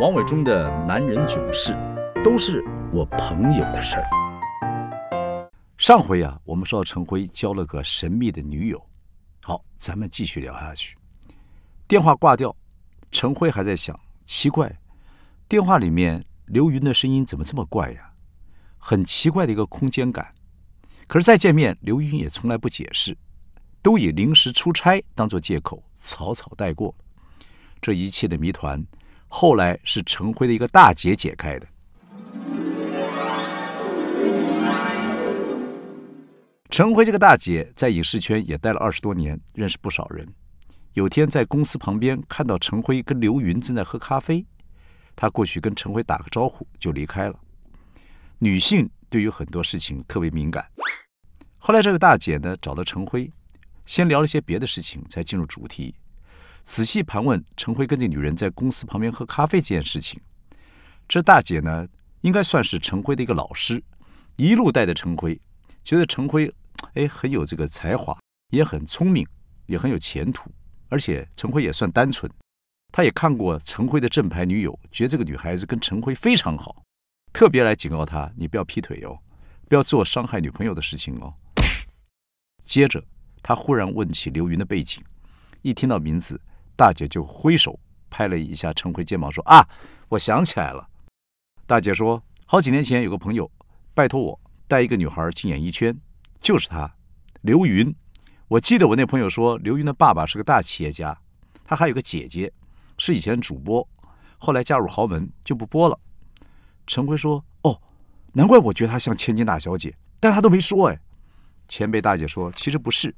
王伟忠的男人囧事，都是我朋友的事儿。上回啊，我们说到陈辉交了个神秘的女友。好，咱们继续聊下去。电话挂掉，陈辉还在想，奇怪，电话里面刘云的声音怎么这么怪呀？很奇怪的一个空间感。可是再见面，刘云也从来不解释，都以临时出差当做借口，草草带过。这一切的谜团。后来是陈辉的一个大姐解开的。陈辉这个大姐在影视圈也待了二十多年，认识不少人。有天在公司旁边看到陈辉跟刘云正在喝咖啡，他过去跟陈辉打个招呼就离开了。女性对于很多事情特别敏感。后来这个大姐呢找了陈辉，先聊了些别的事情，才进入主题。仔细盘问陈辉跟这女人在公司旁边喝咖啡这件事情，这大姐呢应该算是陈辉的一个老师，一路带着陈辉，觉得陈辉哎很有这个才华，也很聪明，也很有前途，而且陈辉也算单纯，他也看过陈辉的正牌女友，觉得这个女孩子跟陈辉非常好，特别来警告他，你不要劈腿哦，不要做伤害女朋友的事情哦。接着他忽然问起刘云的背景，一听到名字。大姐就挥手拍了一下陈辉肩膀，说：“啊，我想起来了。”大姐说：“好几年前有个朋友拜托我带一个女孩进演艺圈，就是她，刘云。我记得我那朋友说，刘云的爸爸是个大企业家，他还有个姐姐是以前主播，后来嫁入豪门就不播了。”陈辉说：“哦，难怪我觉得她像千金大小姐，但她都没说。”哎，前辈大姐说：“其实不是，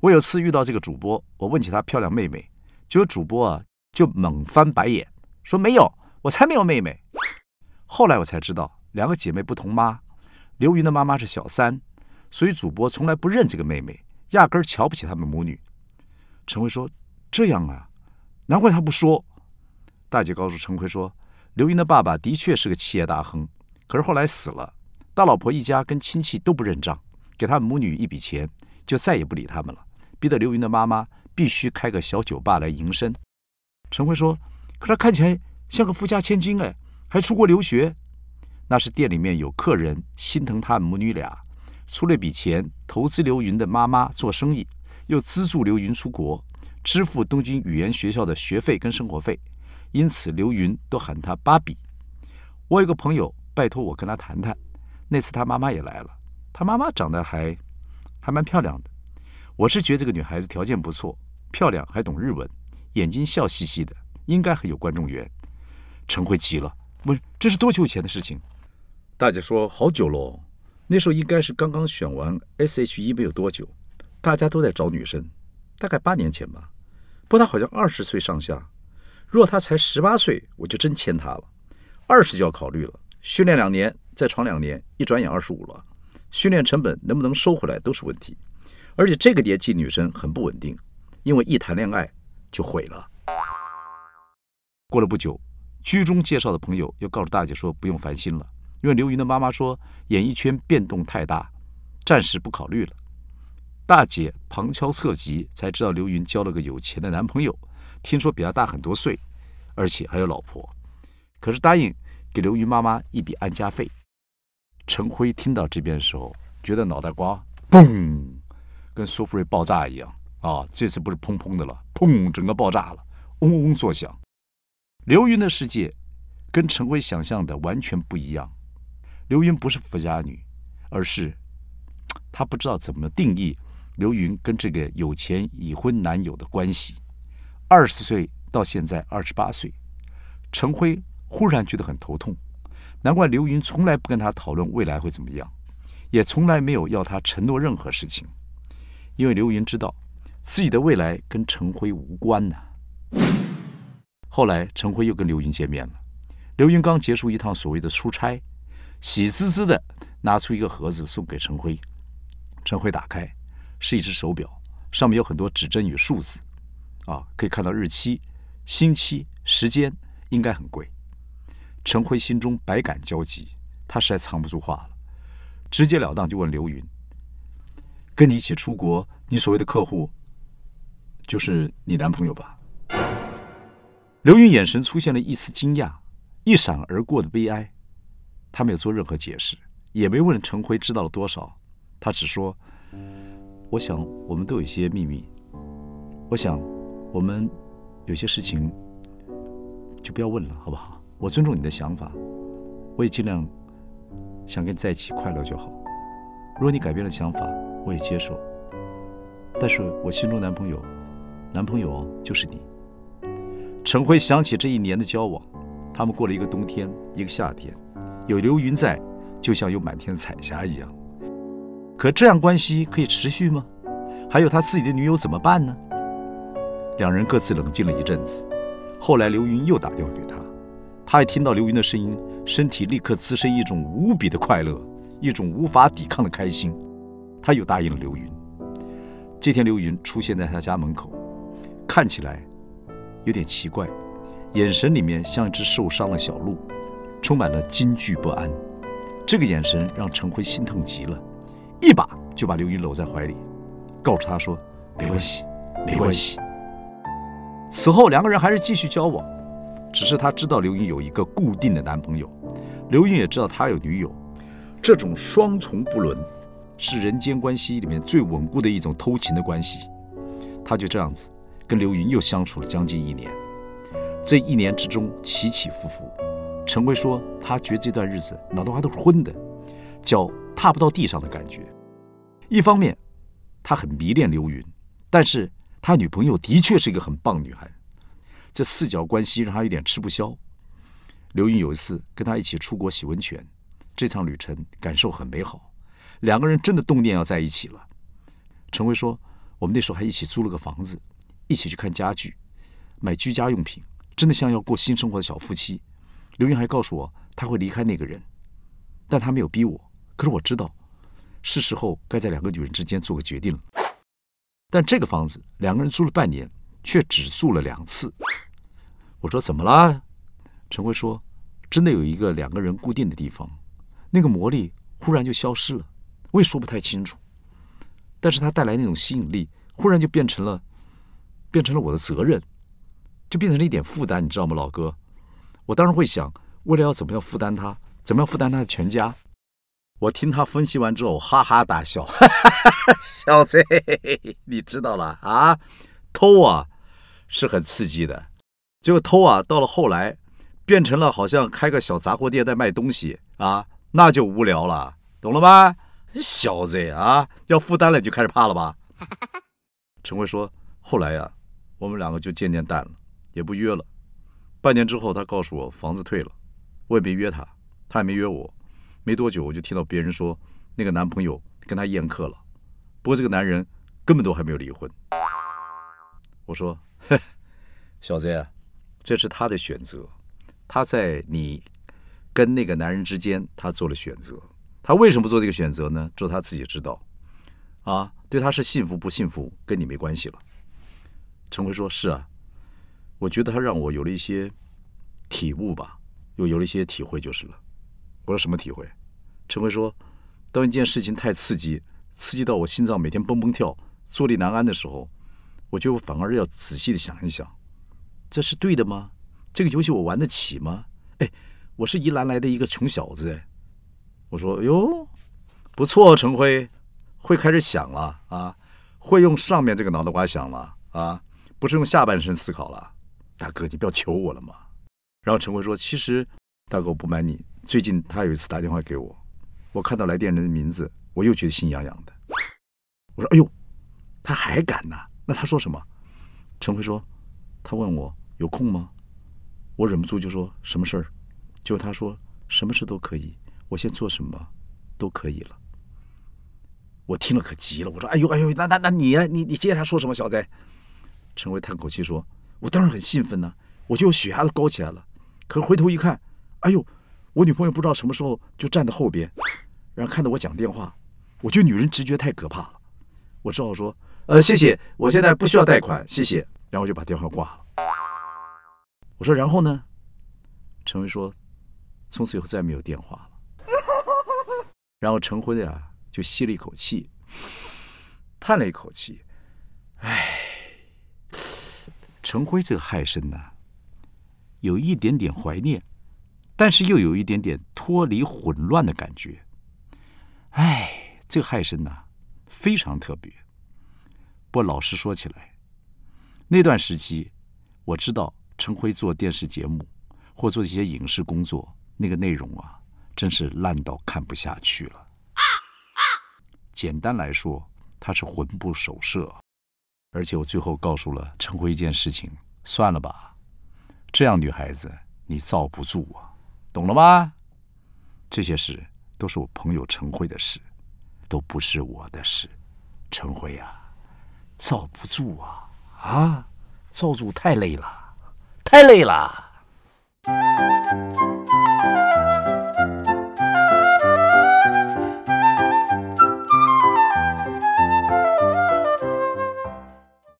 我有次遇到这个主播，我问起她漂亮妹妹。”结果主播啊就猛翻白眼，说没有，我才没有妹妹。后来我才知道，两个姐妹不同妈，刘云的妈妈是小三，所以主播从来不认这个妹妹，压根儿瞧不起他们母女。陈辉说：“这样啊，难怪他不说。”大姐告诉陈辉说：“刘云的爸爸的确是个企业大亨，可是后来死了，大老婆一家跟亲戚都不认账，给他们母女一笔钱，就再也不理他们了，逼得刘云的妈妈。”必须开个小酒吧来营生。陈辉说：“可他看起来像个富家千金哎，还出国留学。那是店里面有客人心疼他母女俩，出了笔钱投资刘云的妈妈做生意，又资助刘云出国，支付东京语言学校的学费跟生活费。因此刘云都喊他芭比。我有个朋友拜托我跟他谈谈，那次他妈妈也来了，他妈妈长得还还蛮漂亮的。”我是觉得这个女孩子条件不错，漂亮，还懂日文，眼睛笑嘻嘻的，应该很有观众缘。陈辉急了，问：“这是多久以前的事情？”大姐说：“好久喽，那时候应该是刚刚选完 S.H.E 没有多久，大家都在找女生，大概八年前吧。不过她好像二十岁上下，若她才十八岁，我就真签她了。二十就要考虑了，训练两年，再闯两年，一转眼二十五了，训练成本能不能收回来都是问题。”而且这个年纪女生很不稳定，因为一谈恋爱就毁了。过了不久，居中介绍的朋友又告诉大姐说不用烦心了，因为刘云的妈妈说演艺圈变动太大，暂时不考虑了。大姐旁敲侧击才知道刘云交了个有钱的男朋友，听说比她大很多岁，而且还有老婆，可是答应给刘云妈妈一笔安家费。陈辉听到这边的时候，觉得脑袋瓜嘣。跟苏菲瑞爆炸一样啊！这次不是砰砰的了，砰，整个爆炸了，嗡嗡作响。刘云的世界跟陈辉想象的完全不一样。刘云不是富家女，而是她不知道怎么定义刘云跟这个有钱已婚男友的关系。二十岁到现在二十八岁，陈辉忽然觉得很头痛。难怪刘云从来不跟他讨论未来会怎么样，也从来没有要他承诺任何事情。因为刘云知道自己的未来跟陈辉无关呐。后来陈辉又跟刘云见面了，刘云刚结束一趟所谓的出差，喜滋滋的拿出一个盒子送给陈辉。陈辉打开，是一只手表，上面有很多指针与数字，啊，可以看到日期、星期、时间，应该很贵。陈辉心中百感交集，他实在藏不住话了，直截了当就问刘云。跟你一起出国，你所谓的客户就是你男朋友吧？刘云眼神出现了一丝惊讶，一闪而过的悲哀。他没有做任何解释，也没问陈辉知道了多少。他只说：“我想我们都有一些秘密。我想我们有些事情就不要问了，好不好？我尊重你的想法，我也尽量想跟你在一起快乐就好。如果你改变了想法，我也接受。但是我心中男朋友，男朋友就是你。”陈辉想起这一年的交往，他们过了一个冬天，一个夏天。有刘云在，就像有满天的彩霞一样。可这样关系可以持续吗？还有他自己的女友怎么办呢？两人各自冷静了一阵子。后来刘云又打电话给他，他一听到刘云的声音，身体立刻滋生一种无比的快乐，一种无法抵抗的开心。他又答应了刘云。这天，刘云出现在他家门口，看起来有点奇怪，眼神里面像一只受伤的小鹿。充满了惊惧不安，这个眼神让陈辉心疼极了，一把就把刘云搂在怀里，告诉他说：“没关系，没关系。”此后两个人还是继续交往，只是他知道刘云有一个固定的男朋友，刘云也知道他有女友，这种双重不伦是人间关系里面最稳固的一种偷情的关系。他就这样子跟刘云又相处了将近一年，这一年之中起起伏伏。陈辉说：“他觉得这段日子脑袋瓜都是昏的，脚踏不到地上的感觉。一方面，他很迷恋刘云，但是他女朋友的确是一个很棒女孩。这四角关系让他有点吃不消。刘云有一次跟他一起出国洗温泉，这场旅程感受很美好，两个人真的动念要在一起了。陈辉说：我们那时候还一起租了个房子，一起去看家具，买居家用品，真的像要过新生活的小夫妻。”刘云还告诉我他会离开那个人，但他没有逼我。可是我知道，是时候该在两个女人之间做个决定了。但这个房子两个人租了半年，却只住了两次。我说怎么啦？陈辉说，真的有一个两个人固定的地方，那个魔力忽然就消失了。我也说不太清楚，但是它带来那种吸引力，忽然就变成了，变成了我的责任，就变成了一点负担，你知道吗，老哥？我当然会想，为了要怎么样负担他，怎么样负担他的全家。我听他分析完之后，哈哈大笑，哈哈小子，你知道了啊？偷啊，是很刺激的。结果偷啊，到了后来，变成了好像开个小杂货店在卖东西啊，那就无聊了，懂了吧？小子啊，要负担了你就开始怕了吧？陈辉说，后来呀，我们两个就渐渐淡了，也不约了。半年之后，他告诉我房子退了，我也没约他，他也没约我。没多久，我就听到别人说那个男朋友跟他宴客了。不过这个男人根本都还没有离婚。我说：“小子，这是他的选择，他在你跟那个男人之间，他做了选择。他为什么做这个选择呢？只有他自己知道。啊，对他是幸福不幸福，跟你没关系了。”陈辉说：“是啊。”我觉得他让我有了一些体悟吧，又有了一些体会就是了。我说什么体会？陈辉说，当一件事情太刺激，刺激到我心脏每天蹦蹦跳、坐立难安的时候，我就反而要仔细的想一想，这是对的吗？这个游戏我玩得起吗？哎，我是宜兰来的一个穷小子哎。我说哟，不错，陈辉，会开始想了啊，会用上面这个脑袋瓜想了啊，不是用下半身思考了。大哥，你不要求我了嘛。然后陈辉说：“其实，大哥，我不瞒你，最近他有一次打电话给我，我看到来电人的名字，我又觉得心痒痒的。我说：‘哎呦，他还敢呢？’那他说什么？陈辉说：‘他问我有空吗？’我忍不住就说：‘什么事儿？’就他说：‘什么事都可以，我先做什么都可以了。’我听了可急了，我说：‘哎呦哎呦，那那那你你你接着他说什么？小子？’陈威叹口气说。我当然很兴奋呢，我就血压都高起来了。可是回头一看，哎呦，我女朋友不知道什么时候就站在后边，然后看到我讲电话，我觉得女人直觉太可怕了。我只好说：“呃，谢谢，我现在不需要贷款，谢谢。”然后就把电话挂了。我说：“然后呢？”陈威说：“从此以后再没有电话了。”然后陈辉呀就吸了一口气，叹了一口气，唉。陈辉这个害身呐，有一点点怀念，但是又有一点点脱离混乱的感觉。哎，这个害生呐，非常特别。不过老实说起来，那段时期我知道陈辉做电视节目或做一些影视工作，那个内容啊，真是烂到看不下去了。简单来说，他是魂不守舍。而且我最后告诉了陈辉一件事情：算了吧，这样女孩子你罩不住啊，懂了吗？这些事都是我朋友陈辉的事，都不是我的事。陈辉啊，罩不住啊，啊，罩住太累了，太累了。